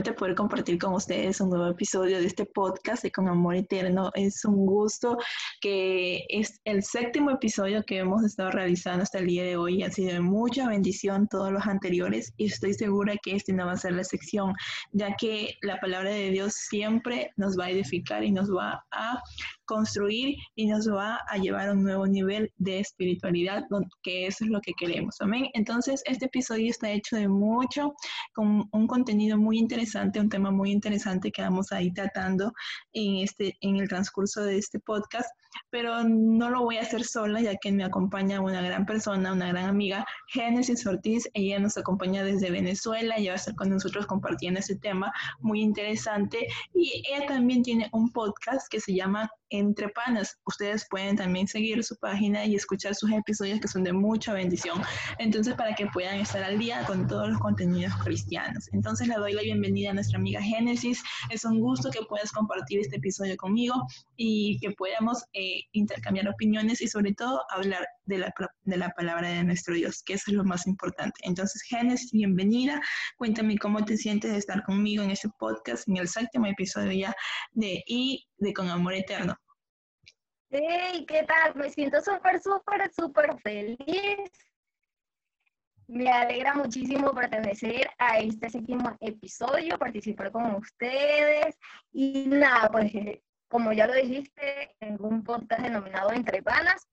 nuevamente poder compartir con ustedes un nuevo episodio de este podcast de Con Amor Eterno. Es un gusto que es el séptimo episodio que hemos estado realizando hasta el día de hoy. Ha sido de mucha bendición todos los anteriores y estoy segura que este no va a ser la sección, ya que la palabra de Dios siempre nos va a edificar y nos va a construir y nos va a llevar a un nuevo nivel de espiritualidad, que eso es lo que queremos. Amén. Entonces, este episodio está hecho de mucho, con un contenido muy interesante, un tema muy interesante que vamos a ir tratando en, este, en el transcurso de este podcast, pero no lo voy a hacer sola, ya que me acompaña una gran persona, una gran amiga, Génesis Ortiz. Ella nos acompaña desde Venezuela, ella va a estar con nosotros compartiendo este tema muy interesante y ella también tiene un podcast que se llama entre Panas. Ustedes pueden también seguir su página y escuchar sus episodios que son de mucha bendición. Entonces, para que puedan estar al día con todos los contenidos cristianos. Entonces, le doy la bienvenida a nuestra amiga Génesis. Es un gusto que puedas compartir este episodio conmigo y que podamos eh, intercambiar opiniones y sobre todo hablar de la, de la palabra de nuestro Dios, que eso es lo más importante. Entonces, Génesis, bienvenida. Cuéntame cómo te sientes de estar conmigo en este podcast, en el séptimo episodio ya de Y de Con Amor Eterno. Hey, ¿qué tal? Me siento súper, súper, súper feliz. Me alegra muchísimo pertenecer a este séptimo episodio, participar con ustedes. Y nada, pues como ya lo dijiste, en un podcast denominado Entre Panas.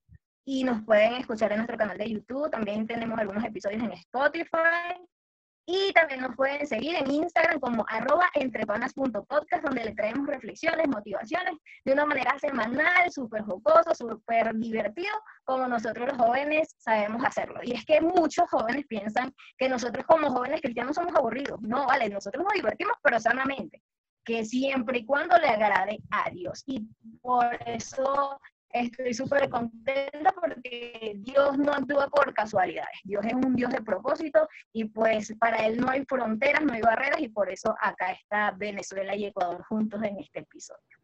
Y nos pueden escuchar en nuestro canal de YouTube. También tenemos algunos episodios en Spotify. Y también nos pueden seguir en Instagram como arroba entrepanas.podcast, donde le traemos reflexiones, motivaciones, de una manera semanal, súper jocoso, súper divertido, como nosotros los jóvenes sabemos hacerlo. Y es que muchos jóvenes piensan que nosotros como jóvenes cristianos somos aburridos. No, vale, nosotros nos divertimos, pero sanamente, que siempre y cuando le agrade a Dios. Y por eso Estoy súper contenta porque Dios no actúa por casualidades. Dios es un Dios de propósito y pues para Él no hay fronteras, no hay barreras y por eso acá está Venezuela y Ecuador juntos en este episodio.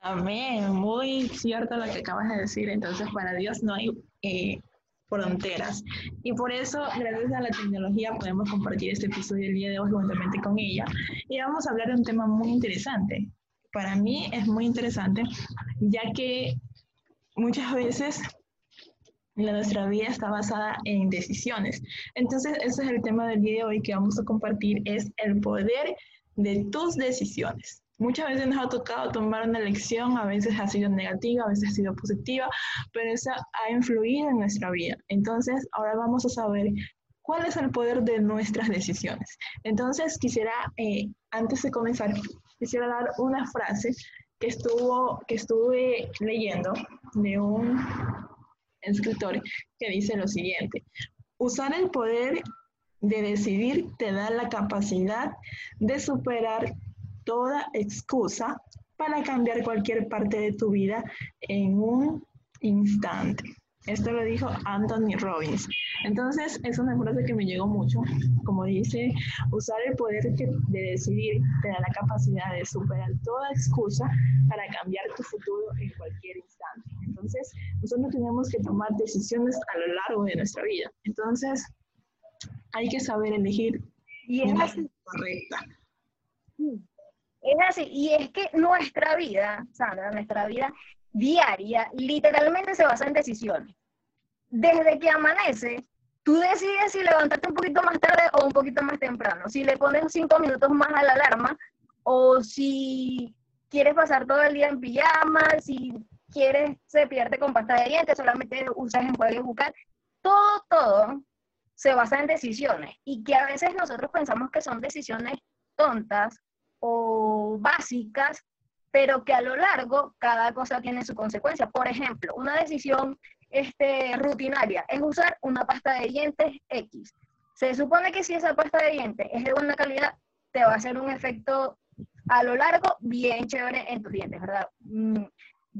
Amén, muy cierto lo que acabas de decir. Entonces para Dios no hay eh, fronteras. Y por eso, gracias a la tecnología, podemos compartir este episodio el día de hoy juntamente con ella. Y vamos a hablar de un tema muy interesante, para mí es muy interesante, ya que muchas veces nuestra vida está basada en decisiones. Entonces, ese es el tema del día de hoy que vamos a compartir, es el poder de tus decisiones. Muchas veces nos ha tocado tomar una elección, a veces ha sido negativa, a veces ha sido positiva, pero esa ha influido en nuestra vida. Entonces, ahora vamos a saber cuál es el poder de nuestras decisiones. Entonces, quisiera, eh, antes de comenzar, quisiera dar una frase que, estuvo, que estuve leyendo de un escritor que dice lo siguiente, usar el poder de decidir te da la capacidad de superar toda excusa para cambiar cualquier parte de tu vida en un instante. Esto lo dijo Anthony Robbins. Entonces, es una frase que me llegó mucho. Como dice, usar el poder de decidir te da la capacidad de superar toda excusa para cambiar tu futuro en cualquier instante. Entonces, nosotros tenemos que tomar decisiones a lo largo de nuestra vida. Entonces, hay que saber elegir y es así. correcta. Es así, y es que nuestra vida, Sandra, nuestra vida diaria literalmente se basa en decisiones. Desde que amanece, tú decides si levantarte un poquito más tarde o un poquito más temprano, si le pones cinco minutos más a la alarma o si quieres pasar todo el día en pijama, si quieres cepillarte con pasta de dientes, solamente usas enjuague bucal. Todo, todo se basa en decisiones y que a veces nosotros pensamos que son decisiones tontas básicas, pero que a lo largo cada cosa tiene su consecuencia. Por ejemplo, una decisión este, rutinaria es usar una pasta de dientes X. Se supone que si esa pasta de dientes es de buena calidad, te va a hacer un efecto a lo largo bien chévere en tus dientes, ¿verdad? Mm,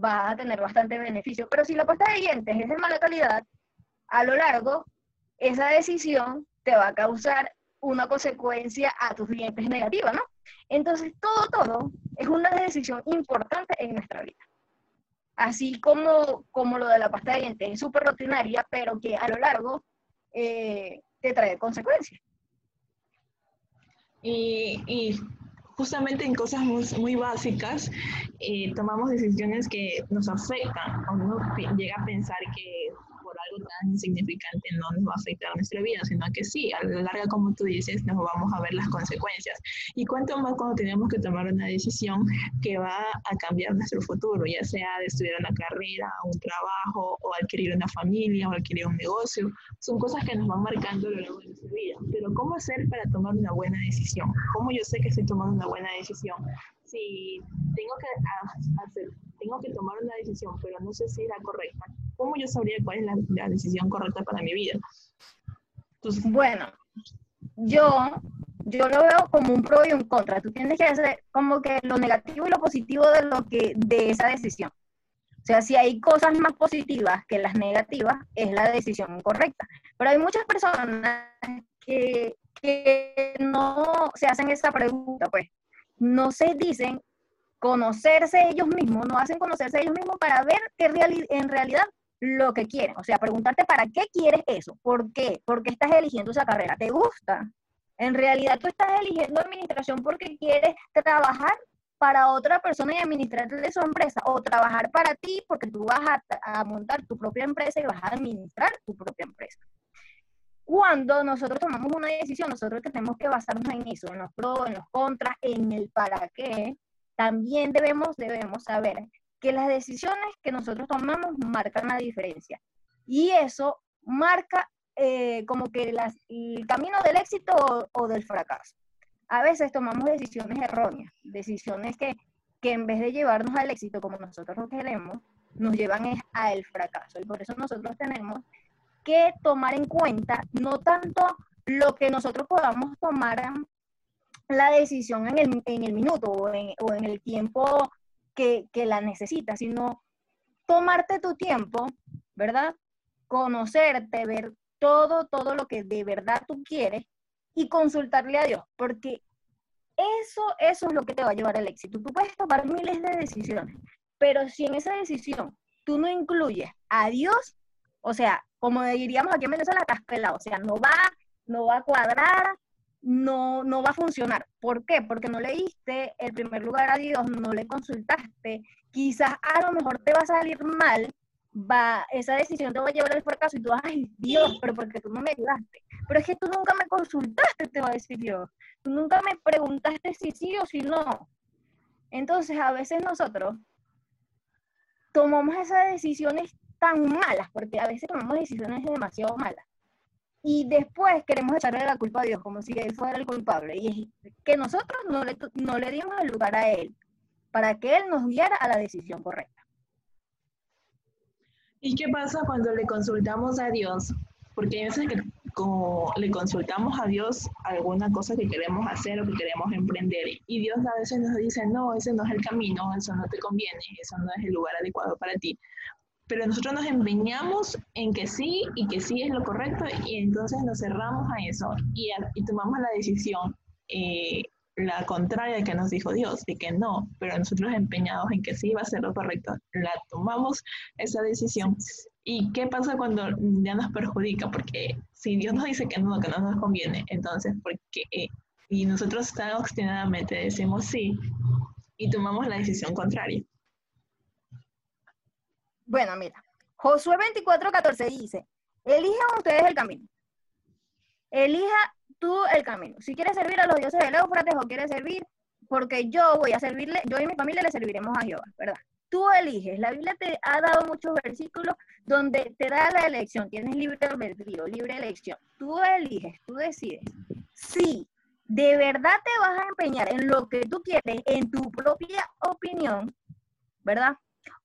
va a tener bastante beneficio. Pero si la pasta de dientes es de mala calidad, a lo largo, esa decisión te va a causar una consecuencia a tus dientes negativa, ¿no? Entonces, todo, todo es una decisión importante en nuestra vida. Así como, como lo de la pasta de dientes es súper rutinaria, pero que a lo largo eh, te trae consecuencias. Y, justamente en cosas muy, muy básicas eh, tomamos decisiones que nos afectan o uno llega a pensar que algo tan insignificante no nos va a afectar nuestra vida, sino que sí, a la larga, como tú dices, nos vamos a ver las consecuencias. Y cuánto más cuando tenemos que tomar una decisión que va a cambiar nuestro futuro, ya sea de estudiar una carrera, un trabajo, o adquirir una familia, o adquirir un negocio. Son cosas que nos van marcando a lo largo de nuestra vida. Pero ¿cómo hacer para tomar una buena decisión? ¿Cómo yo sé que estoy tomando una buena decisión? Si tengo que hacer tengo que tomar una decisión, pero no sé si es la correcta, ¿cómo yo sabría cuál es la, decisión correcta para mi vida? bueno, yo, yo lo veo como un pro y un contra. Tú tienes que hacer como que lo negativo y lo positivo de, lo que, de esa decisión. O sea, si hay cosas más positivas que las negativas, es la decisión correcta. Pero hay muchas personas que, que no se hacen esa pregunta, pues. No se dicen conocerse ellos mismos, no hacen conocerse ellos mismos para ver qué en realidad lo que quieren. O sea, preguntarte para qué quieres eso, por qué, por qué estás eligiendo esa carrera, ¿te gusta? En realidad tú estás eligiendo administración porque quieres trabajar para otra persona y administrarte su empresa, o trabajar para ti porque tú vas a, a montar tu propia empresa y vas a administrar tu propia empresa cuando nosotros tomamos una decisión, nosotros tenemos que basarnos en eso, en los pros, en los contras, en el para qué, también debemos, debemos saber que las decisiones que nosotros tomamos marcan la diferencia. Y eso marca eh, como que el camino del éxito o, del fracaso. A veces tomamos decisiones erróneas, decisiones que, que en vez de llevarnos al éxito como nosotros lo queremos, nos llevan al fracaso. Y por eso nosotros tenemos que tomar en cuenta no tanto lo que nosotros podamos tomar la decisión en el, en el minuto o en, o en, el tiempo que, que la necesitas, sino tomarte tu tiempo, ¿verdad? Conocerte, ver todo, todo lo que de verdad tú quieres y consultarle a Dios, porque eso, eso es lo que te va a llevar al éxito. Tú puedes tomar miles de decisiones, pero si en esa decisión tú no incluyes a Dios, o sea, como diríamos aquí en Venezuela, estás pelado, o sea, no va, no va a cuadrar, no, no va a funcionar. ¿Por qué? Porque no le diste el primer lugar a Dios, no le consultaste. Quizás a lo mejor te va a salir mal, va, esa decisión te va a llevar al fracaso y tú vas, ay Dios, pero porque tú no me ayudaste. Pero es que tú nunca me consultaste, te va a decir Dios. Tú nunca me preguntaste si sí o si no. Entonces, a veces nosotros tomamos esas decisiones tan malas, porque a veces tomamos decisiones demasiado malas, y después queremos echarle la culpa a Dios como si Él fuera el culpable. Y es que nosotros no le, no le dimos el lugar a Él para que Él nos guiara a la decisión correcta. ¿Y qué pasa cuando le consultamos a Dios? Porque hay veces que como le consultamos a Dios alguna cosa que queremos hacer o que queremos emprender y Dios a veces nos dice, no, ese no es el camino, eso no te conviene, eso no es el lugar adecuado para ti pero nosotros nos empeñamos en que sí y que sí es lo correcto y entonces nos cerramos a eso y, tomamos la decisión, eh, la contraria que nos dijo Dios, de que no, pero nosotros empeñados en que sí va a ser lo correcto, la tomamos esa decisión. ¿Y qué pasa cuando ya nos perjudica? Porque si Dios nos dice que no, que no nos conviene, entonces, ¿por qué? Y nosotros tan obstinadamente decimos sí y tomamos la decisión contraria. Bueno, mira, Josué 24:14 dice, elijan ustedes el camino. Elija tú el camino. Si quieres servir a los dioses del Éufrates o quieres servir, porque yo voy a servirle, yo y mi familia le serviremos a Jehová, ¿verdad? Tú eliges. La Biblia te ha dado muchos versículos donde te da la elección. Tienes libre albedrío, libre elección. Tú eliges, tú decides. Si de verdad te vas a empeñar en lo que tú quieres, en tu propia opinión, ¿verdad?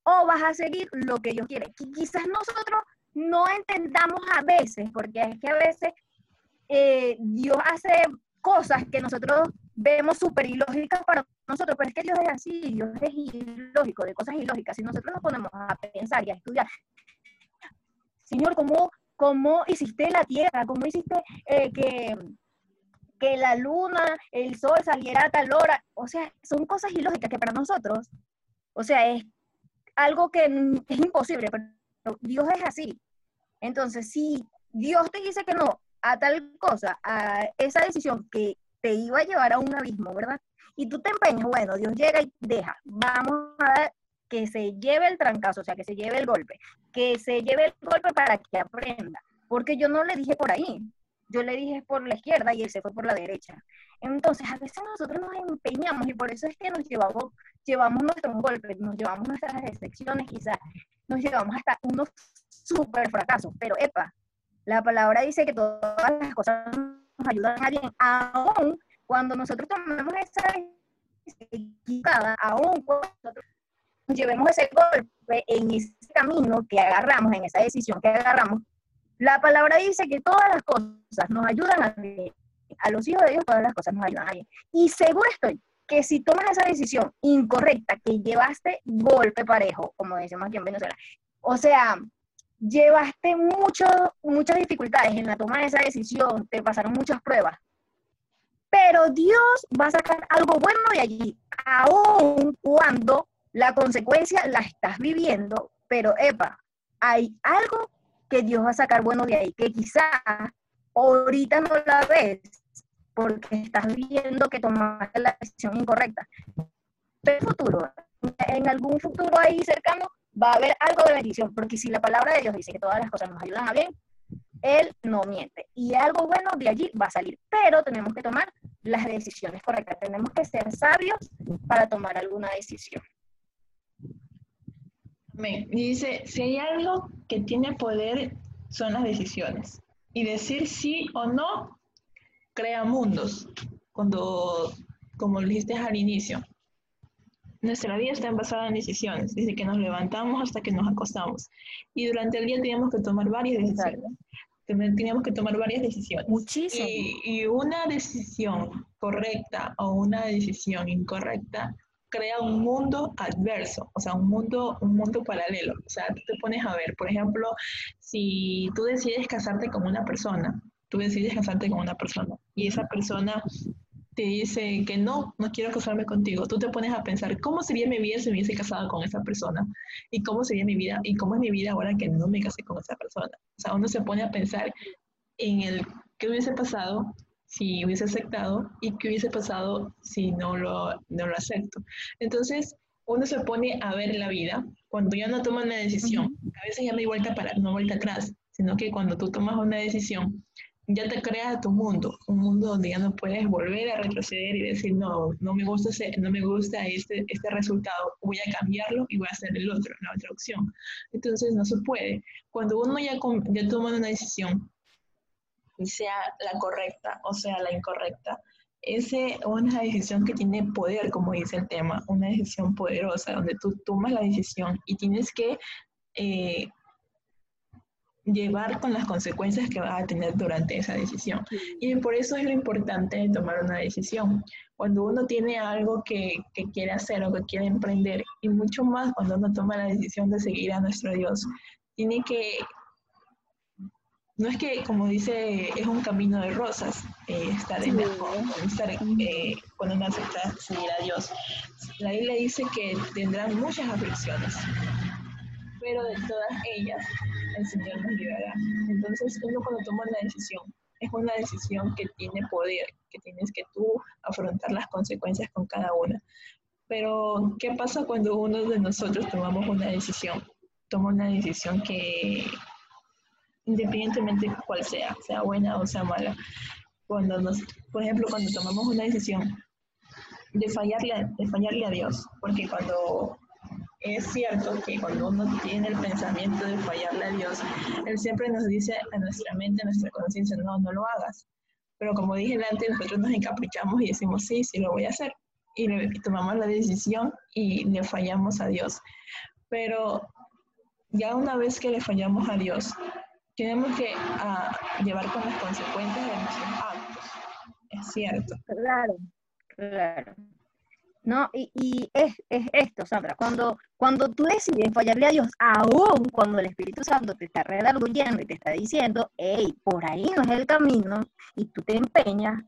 O vas a seguir lo que ellos quieren. quizás nosotros no entendamos a veces, porque es que a veces eh, Dios hace cosas que nosotros vemos súper ilógicas para nosotros, pero es que Dios es así, Dios es ilógico, de cosas ilógicas. Si nosotros nos ponemos a pensar y a estudiar, Señor, ¿cómo, cómo hiciste la tierra? ¿Cómo hiciste eh, que, que la luna, el sol saliera a tal hora? O sea, son cosas ilógicas que para nosotros, o sea, es algo que es imposible, pero Dios es así. Entonces, si Dios te dice que no a tal cosa, a esa decisión que te iba a llevar a un abismo, ¿verdad? Y tú te empeñas, bueno, Dios llega y deja, vamos a que se lleve el trancazo, o sea, que se lleve el golpe, que se lleve el golpe para que aprenda, porque yo no le dije por ahí, yo le dije por la izquierda y él se fue por la derecha. Entonces, a veces nosotros nos empeñamos y por eso es que nos llevamos, llevamos nuestros golpes, nos llevamos nuestras decepciones, quizás nos llevamos hasta unos super fracasos, pero epa, la palabra dice que todas las cosas nos ayudan a bien, aún cuando nosotros tomamos esa equivocada, aún cuando nosotros llevemos ese golpe en ese camino que agarramos, en esa decisión que agarramos, la palabra dice que todas las cosas nos ayudan a bien. A los hijos de Dios todas las cosas nos ayudan a bien. Y seguro estoy que si tomas esa decisión incorrecta, que llevaste golpe parejo, como decimos aquí en Venezuela, o sea, llevaste mucho, muchas dificultades en la toma de esa decisión, te pasaron muchas pruebas, pero Dios va a sacar algo bueno de allí, aun cuando la consecuencia la estás viviendo, pero epa, hay algo que Dios va a sacar bueno de ahí, que quizás ahorita no la ves porque estás viendo que tomaste la decisión incorrecta. Pero futuro, en algún futuro ahí cercano, va a haber algo de bendición, porque si la palabra de Dios dice que todas las cosas nos ayudan a bien, Él no miente. Y algo bueno de allí va a salir, pero tenemos que tomar las decisiones correctas. Tenemos que ser sabios para tomar alguna decisión. Dice, si hay algo que tiene poder, son las decisiones. Y decir sí o no crea mundos. Cuando, como lo dijiste al inicio, nuestra vida está basada en decisiones, desde que nos levantamos hasta que nos acostamos. Y durante el día tenemos que tomar varias decisiones. Teníamos que tomar varias decisiones. Muchísimo. y, una decisión correcta o una decisión incorrecta crea un mundo adverso, o sea, un mundo, un mundo paralelo. O sea, tú te pones a ver, por ejemplo, si tú decides casarte con una persona, tú decides casarte con una persona y esa persona te dice que no, no quiero casarme contigo, tú te pones a pensar, ¿cómo sería mi vida si me hubiese casado con esa persona? ¿Y cómo sería mi vida? ¿Y cómo es mi vida ahora que no me casé con esa persona? O sea, uno se pone a pensar en el qué hubiese pasado si hubiese aceptado y qué hubiese pasado si no lo, no lo acepto. Entonces, uno se pone a ver la vida cuando ya no toma una decisión. A veces ya no hay vuelta para, no vuelta atrás, sino que cuando tú tomas una decisión, ya te creas tu mundo, un mundo donde ya no puedes volver a retroceder y decir, no, no me gusta, no me gusta este, este resultado, voy a cambiarlo y voy a hacer el otro, la otra opción. Entonces no se puede. Cuando uno ya, ya toma una decisión, sea la correcta o sea la incorrecta. Es una decisión que tiene poder, como dice el tema, una decisión poderosa, donde tú tomas la decisión y tienes que eh, llevar con las consecuencias que vas a tener durante esa decisión. Y por eso es lo importante de tomar una decisión. Cuando uno tiene algo que, que, quiere hacer o que quiere emprender, y mucho más cuando uno toma la decisión de seguir a nuestro Dios, tiene que no es que, como dice, es un camino de rosas eh, estar en estar, eh, cuando uno acepta seguir a Dios. La Biblia dice que tendrán muchas aflicciones, pero de todas ellas el Señor nos librará. Entonces, uno cuando toma una decisión, es una decisión que tiene poder, que tienes que tú afrontar las consecuencias con cada una. Pero, ¿qué pasa cuando uno de nosotros tomamos una decisión? Toma una decisión que independientemente de cuál sea, sea buena o sea mala. Cuando nos, por ejemplo, cuando tomamos una decisión de fallarle, de fallarle a Dios, porque cuando es cierto que cuando uno tiene el pensamiento de fallarle a Dios, Él siempre nos dice a nuestra mente, a nuestra conciencia, no, no lo hagas. Pero como dije antes, nosotros nos encaprichamos y decimos, sí, sí lo voy a hacer. Y, y tomamos la decisión y le fallamos a Dios. Pero ya una vez que le fallamos a Dios, tenemos que ah, llevar con las consecuencias de nuestros actos. Es cierto. Claro, claro. No, y, y es, es, esto, Sandra, cuando, cuando tú decides fallarle a Dios, aún cuando el Espíritu Santo te está redarguyendo y te está diciendo, hey, por ahí no es el camino, y tú te empeñas,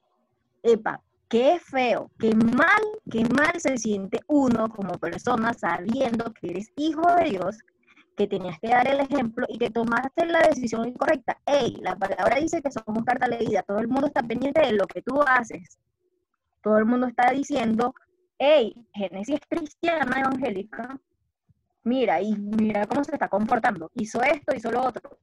epa, qué feo, qué mal, qué mal se siente uno como persona sabiendo que eres hijo de Dios, que tenías que dar el ejemplo y que tomaste la decisión incorrecta. Ey, la palabra dice que somos carta leída, todo el mundo está pendiente de lo que tú haces. todo el mundo está diciendo, hey, Génesis cristiana evangélica, mira, y mira cómo se está comportando, hizo esto, hizo lo otro.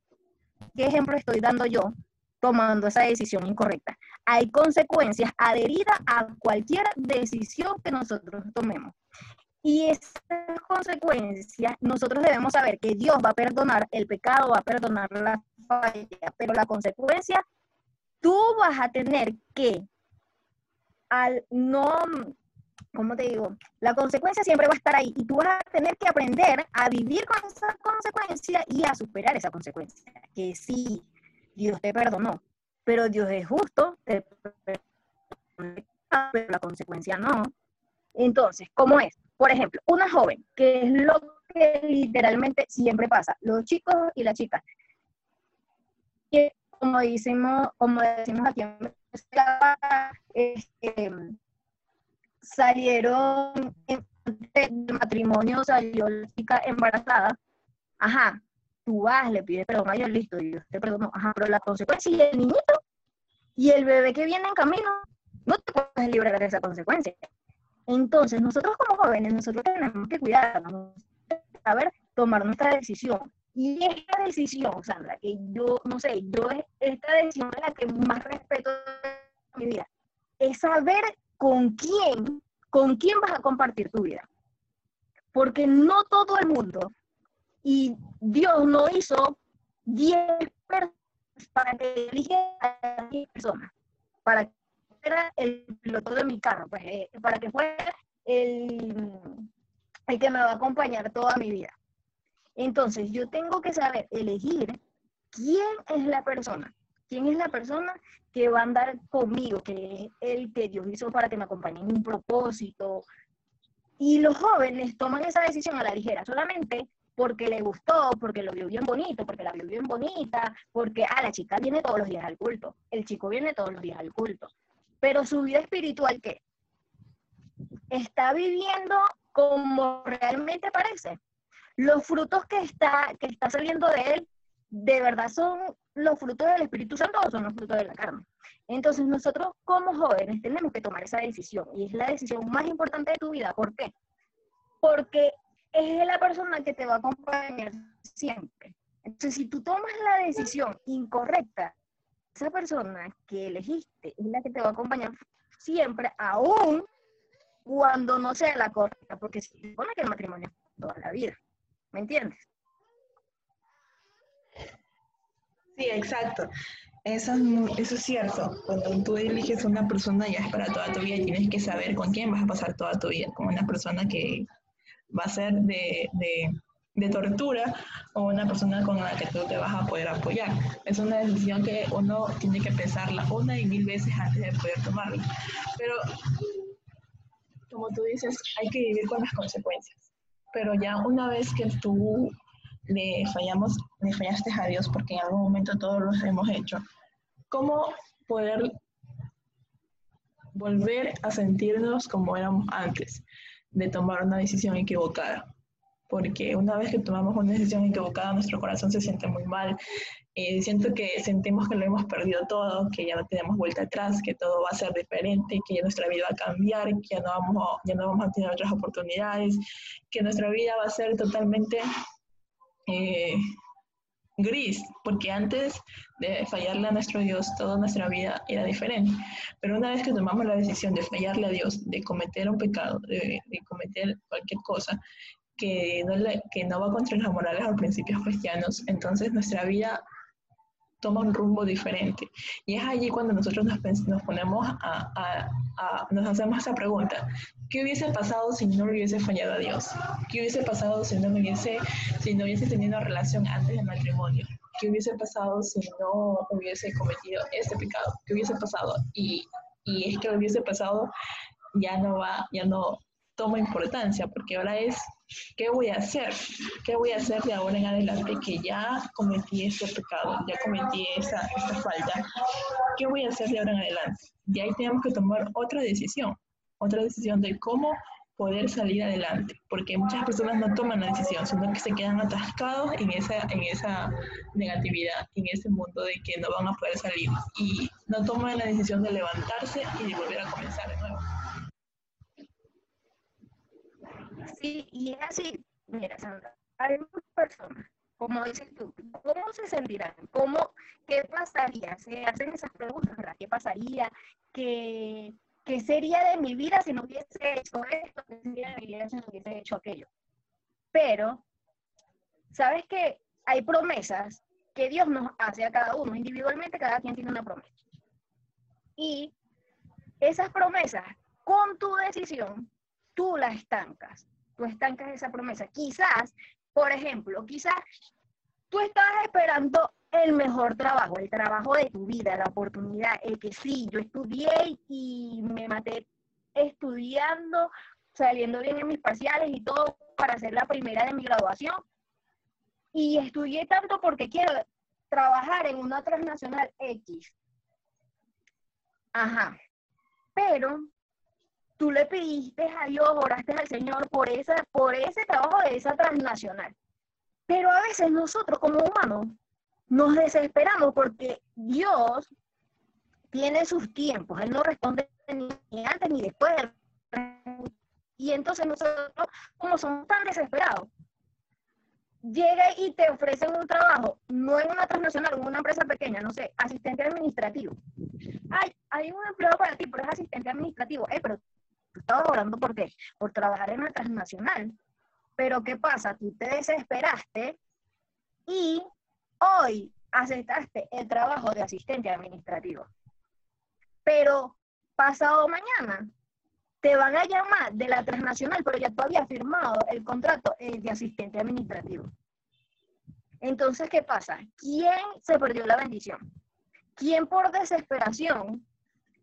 ¿Qué ejemplo estoy dando yo tomando esa decisión incorrecta? Hay consecuencias adheridas a cualquier decisión que nosotros tomemos. Y esas consecuencias, nosotros debemos saber que Dios va a perdonar el pecado, va a perdonar la falla, pero la consecuencia, tú vas a tener que, al no, ¿cómo te digo? La consecuencia siempre va a estar ahí y tú vas a tener que aprender a vivir con esa consecuencia y a superar esa consecuencia. Que sí, Dios te perdonó, pero Dios es justo, te pero la consecuencia no. Entonces, ¿cómo es? Por ejemplo, una joven, que es lo que literalmente siempre pasa, los chicos y las chicas, que como decimos, como decimos aquí en este, salieron del matrimonio, salió la chica embarazada, ajá, tú vas, le pides perdón a Dios, listo, Dios te perdonó, ajá, pero la consecuencia y el niñito y el bebé que viene en camino, no te puedes librar de esa consecuencia. Entonces, nosotros como jóvenes, nosotros tenemos que cuidarnos, saber tomar nuestra decisión. Y esta decisión, Sandra, que yo, no sé, yo esta decisión es la que más respeto en mi vida, es saber con quién, con quién vas a compartir tu vida. Porque no todo el mundo, y Dios no hizo 10 personas para que eligiera a 10 personas, para era el piloto de mi carro, pues, eh, para que fuera el, el que me va a acompañar toda mi vida. Entonces, yo tengo que saber elegir quién es la persona, quién es la persona que va a andar conmigo, que es el que Dios hizo para que me acompañe en un propósito. Y los jóvenes toman esa decisión a la ligera, solamente porque le gustó, porque lo vio bien bonito, porque la vio bien bonita, porque, ah, la chica viene todos los días al culto, el chico viene todos los días al culto. Pero su vida espiritual, ¿qué? Está viviendo como realmente parece. Los frutos que está, que está saliendo de él, ¿de verdad son los frutos del Espíritu Santo o son los frutos de la carne? Entonces nosotros como jóvenes tenemos que tomar esa decisión y es la decisión más importante de tu vida. ¿Por qué? Porque es la persona que te va a acompañar siempre. Entonces, si tú tomas la decisión incorrecta, esa persona que elegiste es la que te va a acompañar siempre, aún cuando no sea la correcta, porque se supone que el matrimonio es toda la vida. ¿Me entiendes? Sí, exacto. Eso es, eso es cierto. Cuando tú eliges una persona ya es para toda tu vida tienes que saber con quién vas a pasar toda tu vida. Con una persona que va a ser de de tortura o una persona con la que tú te vas a poder apoyar. Es una decisión que uno tiene que pensarla una y mil veces antes de poder tomarla. Pero, como tú dices, hay que vivir con las consecuencias. Pero ya una vez que tú le fallamos, le fallaste a Dios, porque en algún momento todos los hemos hecho, ¿cómo poder volver a sentirnos como éramos antes de tomar una decisión equivocada? Porque una vez que tomamos una decisión equivocada, nuestro corazón se siente muy mal. Eh, siento que sentimos que lo hemos perdido todo, que ya no tenemos vuelta atrás, que todo va a ser diferente, que ya nuestra vida va a cambiar, que ya no vamos a, ya no vamos a tener otras oportunidades, que nuestra vida va a ser totalmente eh, gris, porque antes de fallarle a nuestro Dios, toda nuestra vida era diferente. Pero una vez que tomamos la decisión de fallarle a Dios, de cometer un pecado, de, de cometer cualquier cosa, que no, que no va contra las morales o principios cristianos, entonces nuestra vida toma un rumbo diferente. Y es allí cuando nosotros nos, nos ponemos a, a, nos hacemos esa pregunta, ¿qué hubiese pasado si no hubiese fallado a Dios? ¿Qué hubiese pasado si no hubiese, si no hubiese tenido relación antes del matrimonio? ¿Qué hubiese pasado si no hubiese cometido este pecado? ¿Qué hubiese pasado? Y, y es que lo hubiese pasado ya no va, ya no toma importancia, porque ahora es ¿Qué voy a hacer? ¿Qué voy a hacer de ahora en adelante que ya cometí este pecado, ya cometí esa, esta falta? ¿Qué voy a hacer de ahora en adelante? Y ahí tenemos que tomar otra decisión, otra decisión de cómo poder salir adelante, porque muchas personas no toman la decisión, sino que se quedan atascados en esa, en esa negatividad, en ese mundo de que no van a poder salir y no toman la decisión de levantarse y de volver a comenzar de nuevo. Sí, y es así, mira Sandra, hay muchas personas, como dices tú, ¿cómo se sentirán? ¿Cómo, ¿Qué pasaría? Se hacen esas preguntas, ¿verdad? ¿Qué pasaría? ¿Qué, ¿Qué sería de mi vida si no hubiese hecho esto? ¿Qué sería de mi vida si no hubiese hecho aquello? Pero, ¿sabes qué? Hay promesas que Dios nos hace a cada uno. Individualmente, cada quien tiene una promesa. Y esas promesas, con tu decisión, tú las estancas. Tú estancas esa promesa. Quizás, por ejemplo, quizás tú estabas esperando el mejor trabajo, el trabajo de tu vida, la oportunidad, el que sí, yo estudié y me maté estudiando, saliendo bien en mis parciales y todo para ser la primera de mi graduación. Y estudié tanto porque quiero trabajar en una transnacional X. Ajá. Pero tú le pediste a Dios, oraste al Señor por, esa, por ese trabajo de esa transnacional. Pero a veces nosotros como humanos nos desesperamos porque Dios tiene sus tiempos, Él no responde ni antes ni después. Y entonces nosotros, como somos tan desesperados, llega y te ofrecen un trabajo, no en una transnacional, en una empresa pequeña, no sé, asistente administrativo. Ay, hay un empleo para ti, pero es asistente administrativo. Eh, pero tú estabas orando por qué? Por trabajar en una transnacional. Pero ¿qué pasa? Tú te desesperaste y hoy aceptaste el trabajo de asistente administrativo, pero pasado mañana te van a llamar de la transnacional, pero ya tú habías firmado el contrato eh, de asistente administrativo. Entonces, ¿qué pasa? ¿Quién se perdió la bendición? ¿Quién por desesperación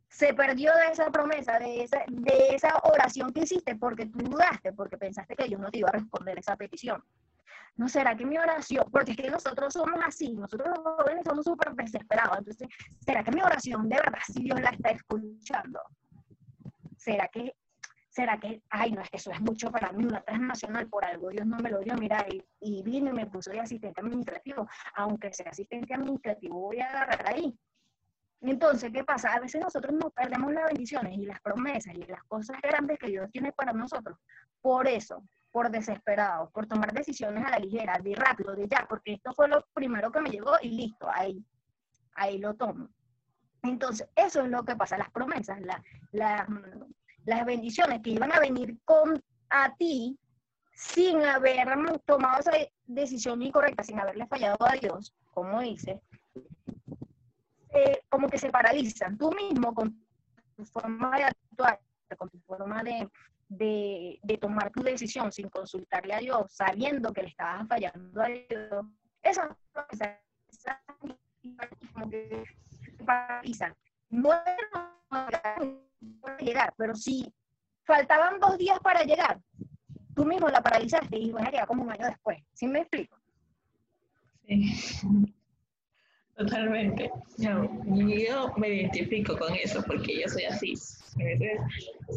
se perdió de esa promesa, de esa, de esa oración que hiciste porque tú dudaste, porque pensaste que Dios no te iba a responder esa petición? ¿no será que mi oración, porque es que nosotros somos así, nosotros los jóvenes somos súper desesperados, entonces, ¿será que mi oración de verdad si Dios la está escuchando? ¿Será que, será que, ay, no, es que eso es mucho para mí, una transnacional por algo, Dios no me lo dio, mira, y, y vino y me puso de asistente administrativo, aunque sea asistente administrativo, voy a agarrar ahí. Entonces, ¿qué pasa? A veces nosotros nos perdemos las bendiciones y las promesas y las cosas grandes que Dios tiene para nosotros. Por eso, por desesperado, por tomar decisiones a la ligera, de rápido, de ya, porque esto fue lo primero que me llegó y listo, ahí, ahí lo tomo. Entonces, eso es lo que pasa, las promesas, las bendiciones que iban a venir con a ti sin haber tomado esa decisión incorrecta, sin haberle fallado a Dios, como dice, como que se paralizan. Tú mismo con tu forma de actuar, con tu forma de, de, tomar tu decisión sin consultarle a Dios, sabiendo que le estabas fallando a Dios, eso como que paralizan. No puede llegar, pero si faltaban dos días para llegar, tú mismo la paralizaste y bueno, a como un año después. ¿Sí me explico? Sí. Totalmente. yo me identifico con eso porque yo soy así. A veces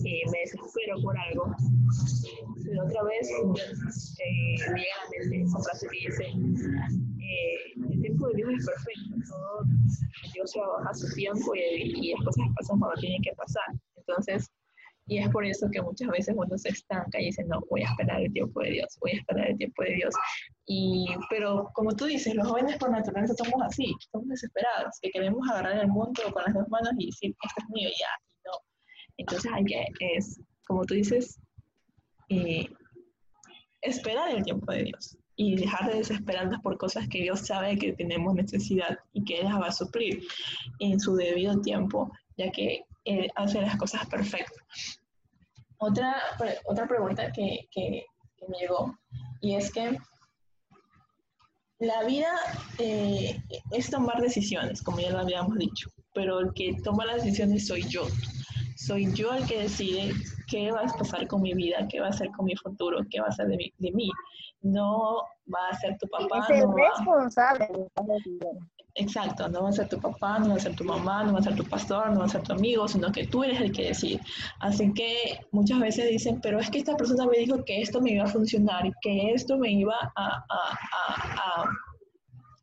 eh, me desespero por algo. Pero otra vez eh, llega a la mente esa frase que dice, eh, el tiempo de Dios es perfecto. Todo Dios trabaja su tiempo y, y las cosas pasan cuando tienen que pasar. Entonces, y es por eso que muchas veces uno se estanca y dice, no, voy a esperar el tiempo de Dios, voy a esperar el tiempo de Dios. Y, pero como tú dices, los jóvenes por naturaleza somos así, somos desesperados, que queremos agarrar el mundo con las dos manos y decir, esto es mío ya, no. Entonces hay que, es, como tú dices, eh, esperar el tiempo de Dios y dejar de desesperarnos por cosas que Dios sabe que tenemos necesidad y que Él las va a suplir en su debido tiempo, ya que Él hace las cosas perfectas. Otra, otra pregunta que, que, me llegó, y es que la vida eh, es tomar decisiones, como ya lo habíamos dicho, pero el que toma las decisiones soy yo. Soy yo el que decide qué va a pasar con mi vida, qué va a hacer con mi futuro, qué va a ser de mí. De mí. No va a ser tu papá. Es el responsable de Exacto, no va a ser tu papá, no va a ser tu mamá, no va a ser tu pastor, no va a ser tu amigo, sino que tú eres el que decide. Así que muchas veces dicen, pero es que esta persona me dijo que esto me iba a funcionar, que esto me iba a,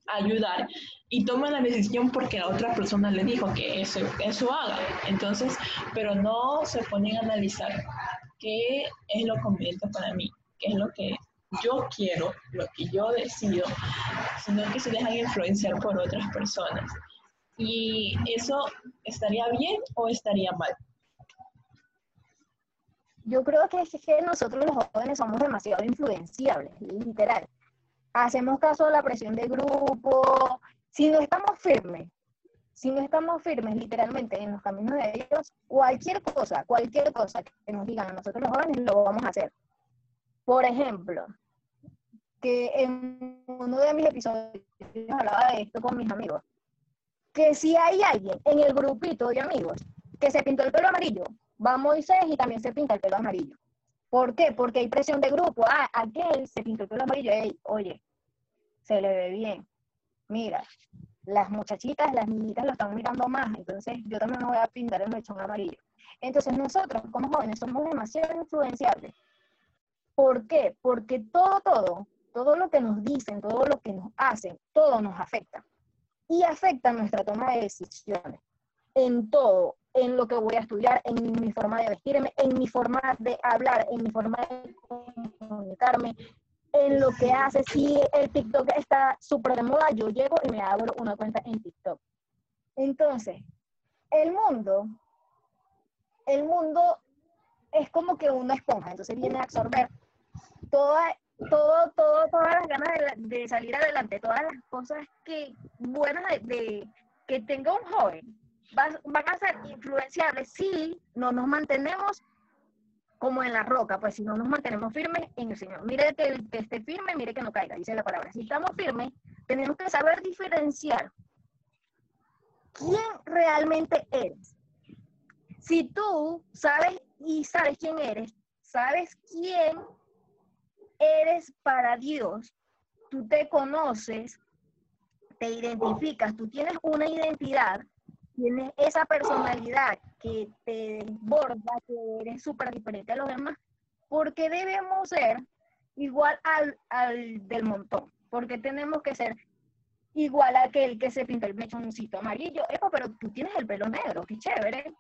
ayudar y toma la decisión porque la otra persona le dijo que eso, eso haga. Entonces, pero no se ponen a analizar qué es lo conveniente para mí, qué es lo que yo quiero, lo que yo decido, sino que se dejan influenciar por otras personas. ¿Y eso estaría bien o estaría mal? Yo creo que es que nosotros los jóvenes somos demasiado influenciables, literal. Hacemos caso a la presión de grupo. Si no estamos firmes, si no estamos firmes literalmente en los caminos de ellos, cualquier cosa, cualquier cosa que nos digan a nosotros los jóvenes, lo vamos a hacer. Por ejemplo, que en uno de mis episodios hablaba de esto con mis amigos, que si hay alguien en el grupito de amigos que se pintó el pelo amarillo, va Moisés y también se pinta el pelo amarillo. ¿Por qué? Porque hay presión de grupo. Ah, aquel se pintó el pelo amarillo. oye, se le ve bien. Mira, las muchachitas, las niñitas lo están mirando más, entonces yo también me voy a pintar el mechón amarillo. Entonces nosotros como jóvenes somos demasiado influenciables ¿Por qué? Porque todo, todo, todo lo que nos dicen, todo lo que nos hacen, todo nos afecta. Y afecta nuestra toma de decisiones. En todo, en lo que voy a estudiar, en mi forma de vestirme, en mi forma de hablar, en mi forma de comunicarme, en lo que hace. Si el TikTok está súper de moda, yo llego y me abro una cuenta en TikTok. Entonces, el mundo, el mundo es como que una esponja, entonces viene a absorber toda, todo, todo, todas las ganas de, salir adelante, todas las cosas que buenas de, que tenga un joven, van, a ser influenciables si no nos mantenemos como en la roca, pues si no nos mantenemos firmes en el Señor. Mire que que esté firme, mire que no caiga, dice la palabra. Si estamos firmes, tenemos que saber diferenciar quién realmente eres. Si tú sabes y sabes quién eres, sabes quién eres para Dios, tú te conoces, te identificas, tú tienes una identidad, tienes esa personalidad que te desborda, que eres súper diferente a los demás, porque debemos ser igual al, al del montón, porque tenemos que ser igual a aquel que se pinta el mechoncito amarillo, pero tú tienes el pelo negro, qué chévere,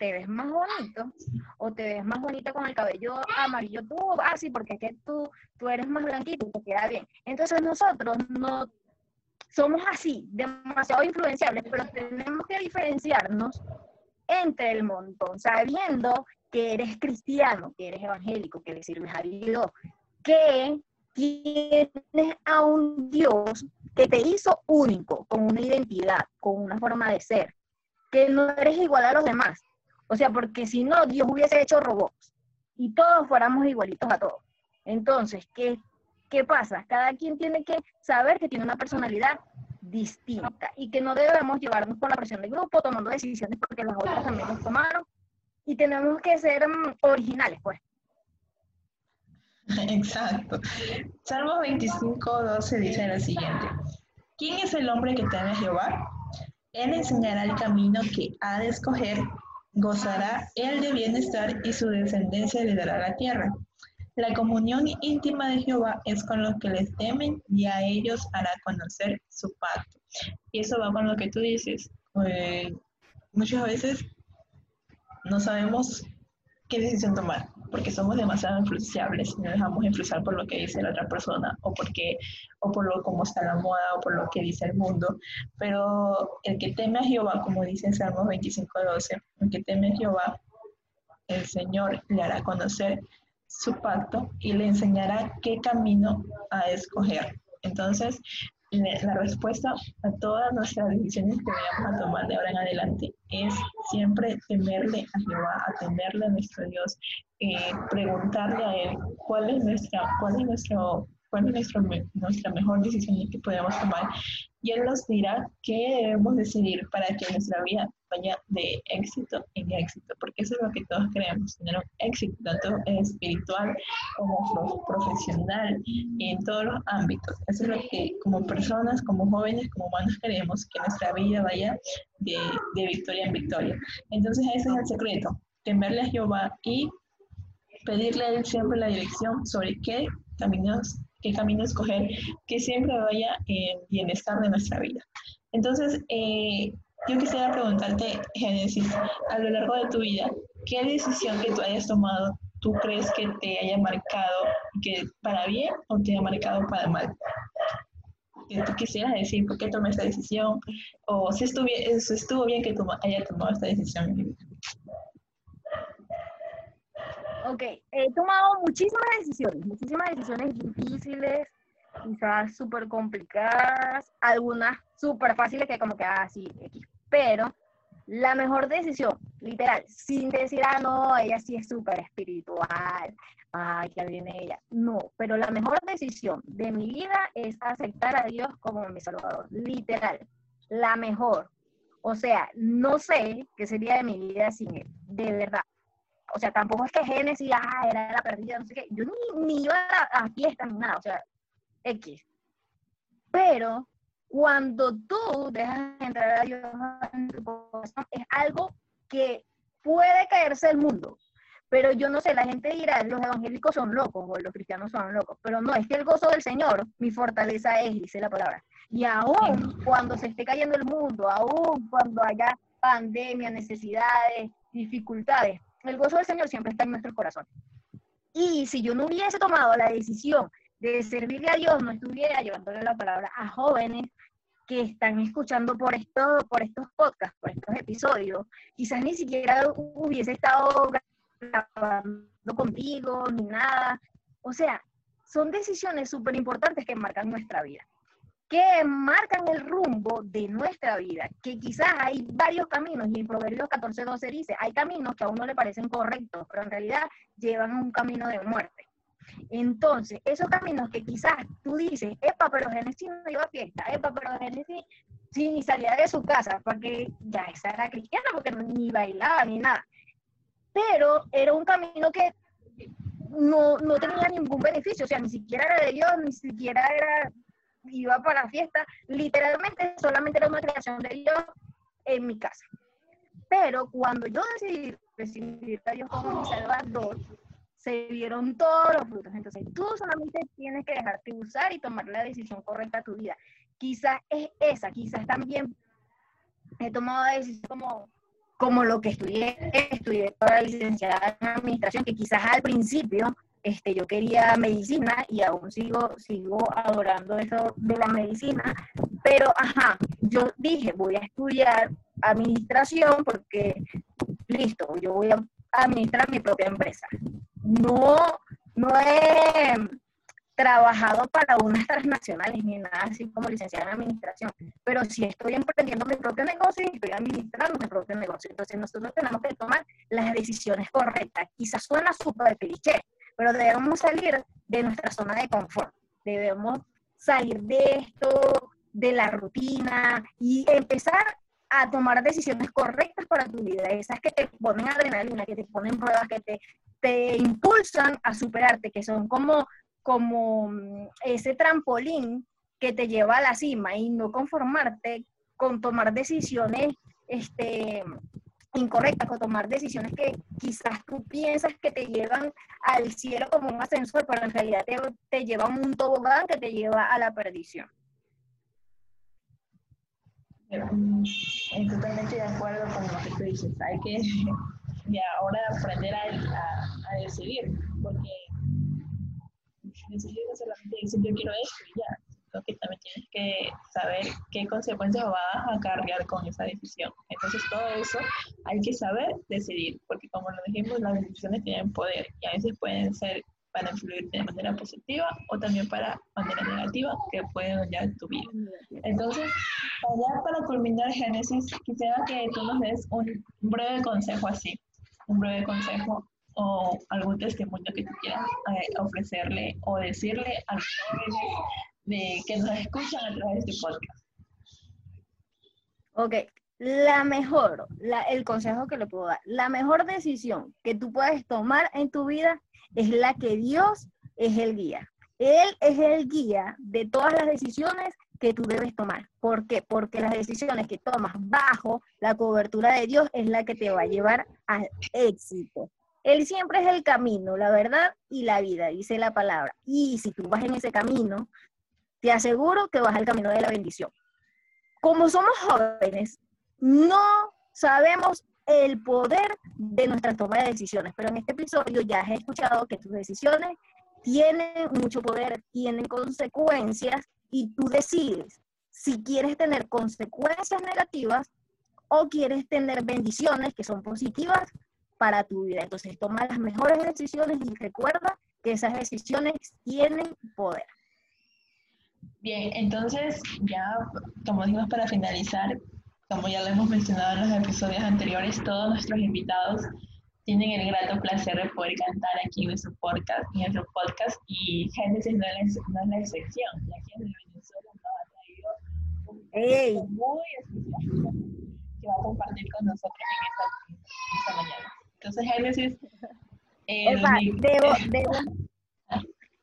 te ves más bonito o te ves más bonita con el cabello amarillo tú, ah, porque es que tú, tú eres más blanquito y te queda bien. Entonces nosotros no somos así, demasiado influenciables, pero tenemos que diferenciarnos entre el montón, sabiendo que eres cristiano, que eres evangélico, que le sirves a Dios, que tienes a un Dios que te hizo único, con una identidad, con una forma de ser, que no eres igual a los demás, o sea, porque si no, Dios hubiese hecho robots y todos fuéramos igualitos a todos. Entonces, ¿qué, ¿qué pasa? Cada quien tiene que saber que tiene una personalidad distinta y que no debemos llevarnos por la presión del grupo tomando decisiones porque las otras también nos tomaron y tenemos que ser mm, originales, pues. Exacto. Salmo 25, 12 dice lo siguiente. ¿Quién es el hombre que teme a Jehová? Él enseñará el camino que ha de escoger Gozará él de bienestar y su descendencia le dará la tierra. La comunión íntima de Jehová es con los que les temen y a ellos hará conocer su pacto. Y eso va con lo que tú dices. Eh, muchas veces no sabemos qué decisión tomar porque somos demasiado influenciables y nos dejamos influenciar por lo que dice la otra persona o porque o por lo cómo está la moda o por lo que dice el mundo. Pero el que teme a Jehová, como dice en Salmos 25:12, el que teme a Jehová, el Señor le hará conocer su pacto y le enseñará qué camino a escoger. Entonces, la respuesta a todas nuestras decisiones que vayamos a tomar de ahora en adelante es siempre temerle a Jehová, a temerle a nuestro Dios, eh, preguntarle a Él cuál es, nuestra, cuál es nuestro cuál es nuestra, nuestra mejor decisión que podemos tomar. Y Él nos dirá qué debemos decidir para que nuestra vida vaya de éxito en éxito, porque eso es lo que todos queremos, tener un éxito tanto espiritual como profesional y en todos los ámbitos. Eso es lo que como personas, como jóvenes, como humanos queremos, que nuestra vida vaya de, de victoria en victoria. Entonces ese es el secreto, temerle a Jehová y pedirle a Él siempre la dirección sobre qué caminos, qué camino escoger, que siempre vaya en bienestar de nuestra vida. Entonces, eh, yo quisiera preguntarte, Génesis, a lo largo de tu vida, ¿qué decisión que tú hayas tomado tú crees que te haya marcado que para bien o te haya marcado para mal? Que tú quisieras decir por qué tomé esta decisión o si estuvo, bien que tú hayas tomado esta decisión. Ok, he tomado muchísimas decisiones, muchísimas decisiones difíciles, quizás súper complicadas, algunas súper fáciles que como que, ah, sí, pero la mejor decisión, literal, sin decir, ah, no, ella sí es súper espiritual, ay, que viene ella. No, pero la mejor decisión de mi vida es aceptar a Dios como mi Salvador, literal, la mejor. O sea, no sé qué sería de mi vida sin Él, de verdad o sea, tampoco es que Génesis, ah, era la perdida, no sé qué, yo ni, ni iba a, a fiestas ni nada, o sea, X. Pero cuando tú dejas entrar a Dios en tu corazón, es algo que puede caerse el mundo. Pero yo no sé, la gente dirá, los evangélicos son locos o los cristianos son locos, pero no, es que el gozo del Señor, mi fortaleza es, dice la palabra. Y aún cuando se esté cayendo el mundo, aún cuando haya pandemia, necesidades, dificultades, el gozo del Señor siempre está en nuestro corazón. Y si yo no hubiese tomado la decisión de servirle a Dios, no estuviera llevándole la palabra a jóvenes que están escuchando por, esto, por estos podcasts, por estos episodios, quizás ni siquiera hubiese estado grabando contigo ni nada. O sea, son decisiones súper importantes que marcan nuestra vida que marcan el rumbo de nuestra vida, que quizás hay varios caminos, y en Proverbios 14, 12 dice, hay caminos que a uno le parecen correctos, pero en realidad llevan un camino de muerte. Entonces, esos caminos que quizás tú dices, epa, pero Génesis no iba a fiesta, epa, pero Génesis sí, ni salía de su casa, porque ya esa era cristiana, porque ni bailaba ni nada. Pero era un camino que no, no tenía ningún beneficio, o sea, ni siquiera era de Dios, ni siquiera era iba para fiesta, literalmente solamente era una creación de Dios en mi casa. Pero cuando yo decidí recibir a Dios como mi salvador, se vieron todos los frutos. Entonces tú solamente tienes que dejarte usar y tomar la decisión correcta a tu vida. Quizás es esa, quizás también he tomado la decisión como, como lo que estudié, estudié para licenciada en administración, que quizás al principio este, yo quería medicina y aún sigo, sigo adorando eso de la medicina, pero ajá, yo dije, voy a estudiar administración porque, listo, yo voy a administrar mi propia empresa. No, no he trabajado para unas transnacionales ni nada así como licenciada en administración, pero sí estoy emprendiendo mi propio negocio y estoy administrando mi propio negocio. Entonces nosotros tenemos que tomar las decisiones correctas. Quizás suena súper cliché, pero debemos salir de nuestra zona de confort, debemos salir de esto, de la rutina y empezar a tomar decisiones correctas para tu vida, esas que te ponen adrenalina, que te ponen pruebas, que te, te impulsan a superarte, que son como, como mm, ese trampolín que te lleva a la cima y no conformarte con tomar decisiones este, incorrectas o tomar decisiones que quizás tú piensas que te llevan al cielo como un ascensor, pero en realidad te, te lleva a un tobogán que te lleva a la perdición. Estoy totalmente de acuerdo con lo que tú dices. Hay que ahora aprender a, a, decidir, porque decidir no solamente decir yo quiero esto y ya, que también tienes que saber qué consecuencias vas a cargar con esa decisión. Entonces, todo eso hay que saber decidir, porque como lo dijimos, las decisiones tienen poder y a veces pueden ser para influir de manera positiva o también para manera negativa que pueden dañar tu vida. Entonces, ya para culminar Génesis, quisiera que tú nos des un breve consejo así, un breve consejo o algún testimonio que tú quieras eh, ofrecerle o decirle a los jóvenes de, que nos escuchan a través de este podcast. Ok, la mejor, la, el consejo que le puedo dar, la mejor decisión que tú puedes tomar en tu vida es la que Dios es el guía. Él es el guía de todas las decisiones que tú debes tomar. ¿Por qué? Porque las decisiones que tomas bajo la cobertura de Dios es la que te va a llevar al éxito. Él siempre es el camino, la verdad y la vida, dice la palabra. Y si tú vas en ese camino, te aseguro que vas al camino de la bendición. Como somos jóvenes, no sabemos el poder de nuestra toma de decisiones, pero en este episodio ya has escuchado que tus decisiones tienen mucho poder, tienen consecuencias y tú decides si quieres tener consecuencias negativas o quieres tener bendiciones que son positivas para tu vida. Entonces toma las mejores decisiones y recuerda que esas decisiones tienen poder. Bien, entonces ya, como dijimos para finalizar, como ya lo hemos mencionado en los episodios anteriores, todos nuestros invitados tienen el grato placer de poder cantar aquí en nuestro podcast, en nuestro podcast y Génesis no es, no es la excepción. Aquí en Venezuela nos ha traído un hey. muy especial que va a compartir con nosotros en esta, esta mañana. Entonces, Génesis... Eh, debo, debo,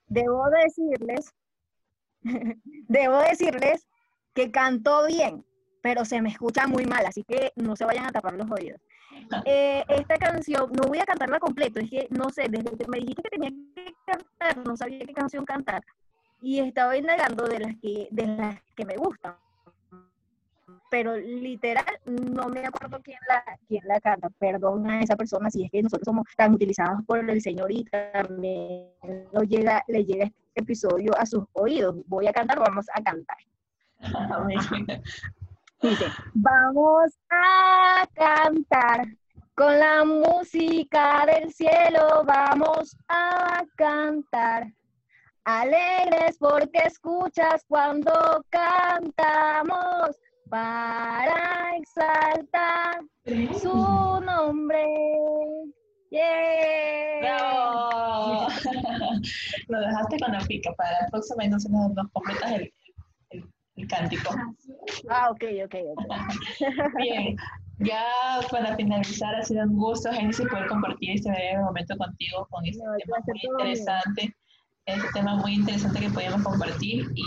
debo decirles, debo decirles que cantó bien, pero se me escucha muy mal, así que no se vayan a tapar los oídos. Eh, esta canción, no voy a cantarla completo, es que no sé, desde que me dijiste que tenía que cantar, no sabía qué canción cantar. Y estaba indagando de las que, de las que me gustan. Pero literal, no me acuerdo quién la, quién la canta. Perdona a esa persona si es que nosotros somos tan utilizados por el Señor y también no llega, le llega este episodio a sus oídos. Voy a cantar, vamos a cantar. Dice, vamos a cantar con la música del cielo, vamos a cantar. Alegres porque escuchas cuando cantamos para exaltar su nombre. Yeah. Lo dejaste con la pica para el próximo y no se nos, nos completas el, el cántico. Ah, ok, ok, Bien, ya para finalizar, ha sido un gusto, Génesis, poder compartir este momento contigo con este tema muy interesante, este tema muy interesante que podemos compartir y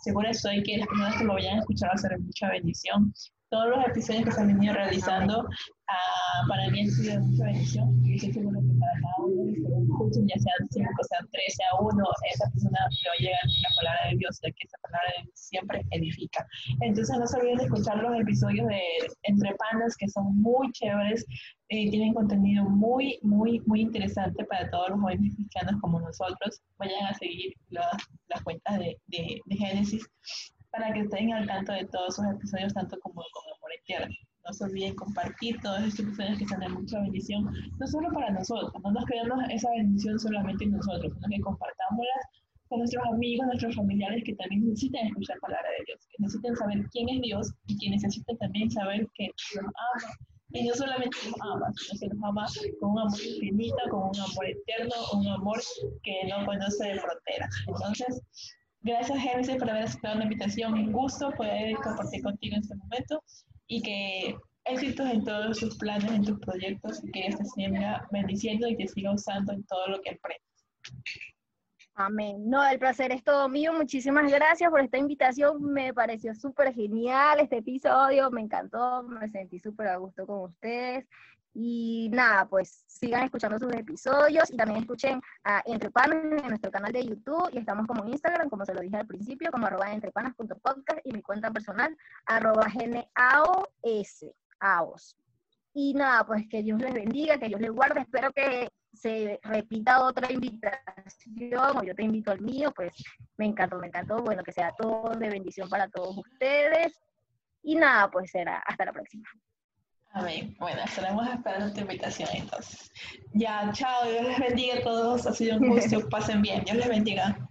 seguro estoy que las personas que lo vayan a escuchar va a ser mucha bendición. Todos los episodios que se han venido realizando uh, para mí han sido de mucha bendición y estoy seguro que para cada uno de los que escuchen, ya sean cinco, sean tres, sea uno, esa persona le va a llegar la palabra de Dios, de que esa palabra de Dios siempre edifica. Entonces no se olviden de escuchar los episodios de Entre Panas que son muy chéveres, eh, tienen contenido muy, muy, muy interesante para todos los jóvenes cristianos como nosotros. Vayan a seguir las, las cuentas de, de, de Génesis para que estén al tanto de todos sus episodios, tanto como con Amor Eterno. No se olviden compartir todos estos episodios que están de mucha bendición, no solo para nosotros, no nos quedemos esa bendición solamente en nosotros, sino que compartámoslas con nuestros amigos, nuestros familiares que también necesitan escuchar palabra de Dios, que necesitan saber quién es Dios y que necesitan también saber que los ama. Y no solamente los ama, sino que los ama con un amor infinito, con un amor eterno, un amor que no conoce de fronteras. Entonces, Gracias, Génesis, por haber aceptado la invitación. Un gusto poder compartir contigo en este momento y que éxitos en todos tus planes, en tus proyectos, y que Dios te siga bendiciendo y te siga usando en todo lo que emprendes. Amén. No, el placer es todo mío. Muchísimas gracias por esta invitación. Me pareció súper genial este episodio. Me encantó. Me sentí súper a gusto con ustedes. Y nada, pues sigan escuchando sus episodios y también escuchen a Entrepanas en nuestro canal de YouTube y estamos como Instagram, como se lo dije al principio, como arroba entrepanas.podcast y mi cuenta personal arroba aos. Y nada, pues que Dios les bendiga, que Dios les guarde. Espero que se repita otra invitación o yo te invito al mío, pues me encantó, me encantó. Bueno, que sea todo de bendición para todos ustedes. Y nada, pues será hasta la próxima. Amén. Bueno, estaremos esperando tu invitación entonces. Ya, chao, Dios les bendiga a todos. Ha sido un gusto. Pasen bien. Dios les bendiga.